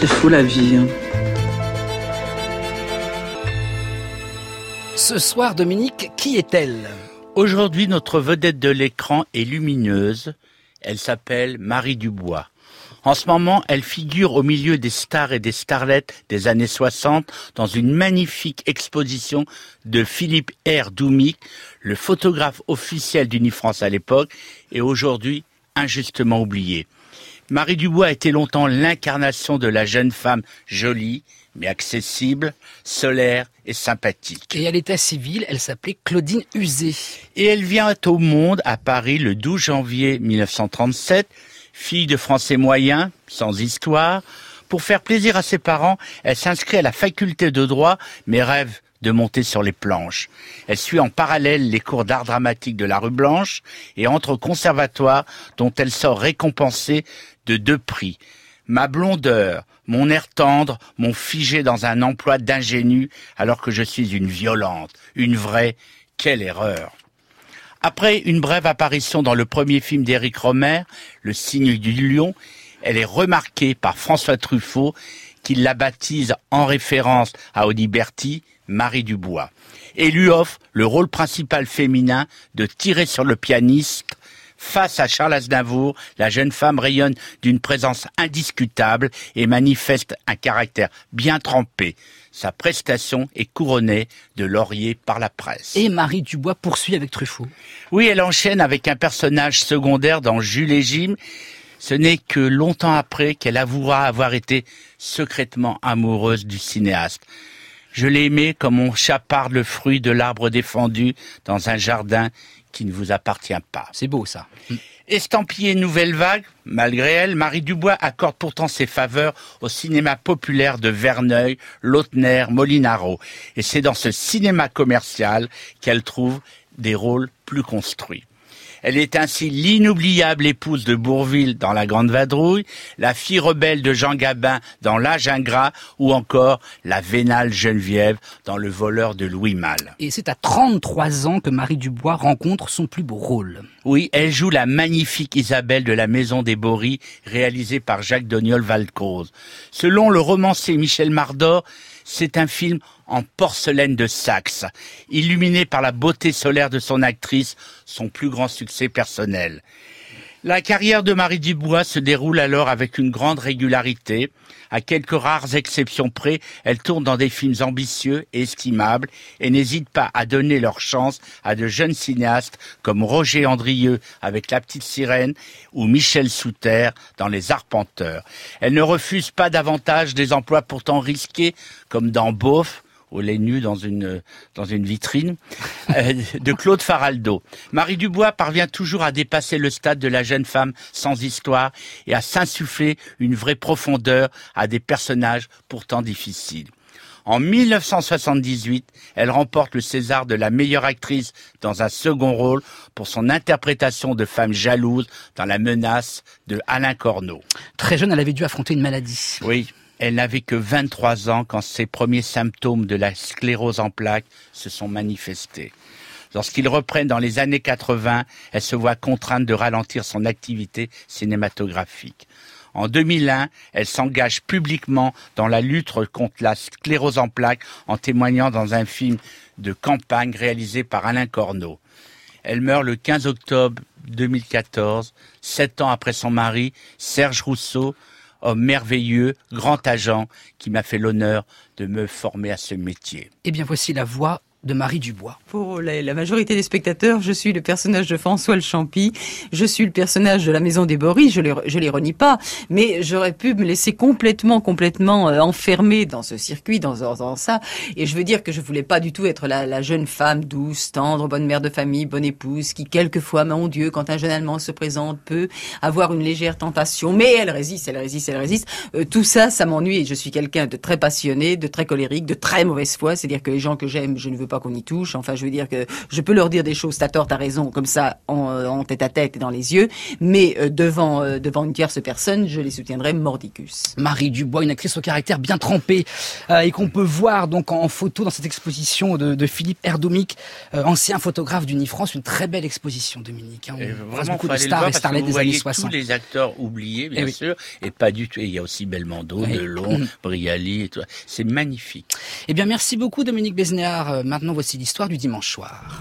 C'est fou la vie. Hein. Ce soir, Dominique, qui est-elle? Aujourd'hui, notre vedette de l'écran est lumineuse. Elle s'appelle Marie Dubois. En ce moment, elle figure au milieu des stars et des starlettes des années 60 dans une magnifique exposition de Philippe R. Doumic, le photographe officiel d'Unifrance à l'époque et aujourd'hui injustement oublié. Marie Dubois a été longtemps l'incarnation de la jeune femme jolie, mais accessible, solaire et sympathique. Et à l'état civil, elle s'appelait Claudine Usé. Et elle vient au monde à Paris le 12 janvier 1937, fille de français moyen, sans histoire. Pour faire plaisir à ses parents, elle s'inscrit à la faculté de droit, mais rêve de monter sur les planches. Elle suit en parallèle les cours d'art dramatique de la rue Blanche et entre au conservatoire dont elle sort récompensée de deux prix. Ma blondeur, mon air tendre m'ont figé dans un emploi d'ingénu alors que je suis une violente, une vraie. Quelle erreur. Après une brève apparition dans le premier film d'Éric Romer, Le signe du lion, elle est remarquée par François Truffaut qui la baptise en référence à Audiberti, Marie Dubois, et lui offre le rôle principal féminin de tirer sur le pianiste. Face à Charles Aznavour, la jeune femme rayonne d'une présence indiscutable et manifeste un caractère bien trempé. Sa prestation est couronnée de laurier par la presse. Et Marie Dubois poursuit avec Truffaut. Oui, elle enchaîne avec un personnage secondaire dans Jules et Jim. Ce n'est que longtemps après qu'elle avouera avoir été secrètement amoureuse du cinéaste. Je l'ai aimé comme on chaparde le fruit de l'arbre défendu dans un jardin qui ne vous appartient pas. C'est beau ça. Estampillée nouvelle vague, malgré elle, Marie Dubois accorde pourtant ses faveurs au cinéma populaire de Verneuil, Lautner, Molinaro. Et c'est dans ce cinéma commercial qu'elle trouve des rôles plus construits. Elle est ainsi l'inoubliable épouse de Bourville dans La Grande Vadrouille, la fille rebelle de Jean Gabin dans L'âge ingrat ou encore la vénale Geneviève dans Le voleur de Louis Malle. Et c'est à 33 ans que Marie Dubois rencontre son plus beau rôle. Oui, elle joue la magnifique Isabelle de la Maison des Boris, réalisée par Jacques Doniol Valcroze. Selon le romancier Michel Mardor, c'est un film en porcelaine de Saxe, illuminé par la beauté solaire de son actrice, son plus grand succès personnel. La carrière de Marie Dubois se déroule alors avec une grande régularité. À quelques rares exceptions près, elle tourne dans des films ambitieux et estimables et n'hésite pas à donner leur chance à de jeunes cinéastes comme Roger Andrieux avec La Petite Sirène ou Michel Souter dans Les Arpenteurs. Elle ne refuse pas davantage des emplois pourtant risqués comme dans Beauf au lait nu dans une, dans une vitrine, euh, de Claude Faraldo. Marie Dubois parvient toujours à dépasser le stade de la jeune femme sans histoire et à s'insuffler une vraie profondeur à des personnages pourtant difficiles. En 1978, elle remporte le César de la meilleure actrice dans un second rôle pour son interprétation de femme jalouse dans La menace de Alain Corneau. Très jeune, elle avait dû affronter une maladie. Oui, elle n'avait que 23 ans quand ses premiers symptômes de la sclérose en plaques se sont manifestés. Lorsqu'ils reprennent dans les années 80, elle se voit contrainte de ralentir son activité cinématographique. En 2001, elle s'engage publiquement dans la lutte contre la sclérose en plaques en témoignant dans un film de campagne réalisé par Alain Corneau. Elle meurt le 15 octobre 2014, sept ans après son mari, Serge Rousseau, homme merveilleux, grand agent, qui m'a fait l'honneur de me former à ce métier. Eh bien, voici la voix de Marie Dubois. Pour la, majorité des spectateurs, je suis le personnage de François le Champy, je suis le personnage de la Maison des Boris, je les, je les renie pas, mais j'aurais pu me laisser complètement, complètement euh, enfermer dans ce circuit, dans, dans, ça, et je veux dire que je voulais pas du tout être la, la, jeune femme douce, tendre, bonne mère de famille, bonne épouse, qui quelquefois, mon Dieu, quand un jeune Allemand se présente, peut avoir une légère tentation, mais elle résiste, elle résiste, elle résiste. Euh, tout ça, ça m'ennuie, je suis quelqu'un de très passionné, de très colérique, de très mauvaise foi, c'est-à-dire que les gens que j'aime, je ne veux pas qu'on y touche. Enfin, je veux dire que je peux leur dire des choses, t'as tort, t'as raison, comme ça, en, tête à tête et dans les yeux, mais devant devant une tierce personne, je les soutiendrai mordicus. Marie Dubois, une actrice au caractère bien trempé et qu'on peut voir donc en photo dans cette exposition de, Philippe Erdomic, ancien photographe d'Unifrance, une très belle exposition, Dominique. Hein. on vraiment, beaucoup de stars et starlettes des années 60. tous les acteurs oubliés, bien eh sûr, et pas du tout. il y a aussi Belmondo, Delon, Briali, et tout. C'est magnifique. Eh bien, merci beaucoup, Dominique Besnéard. Maintenant, voici l'histoire du dimanche soir.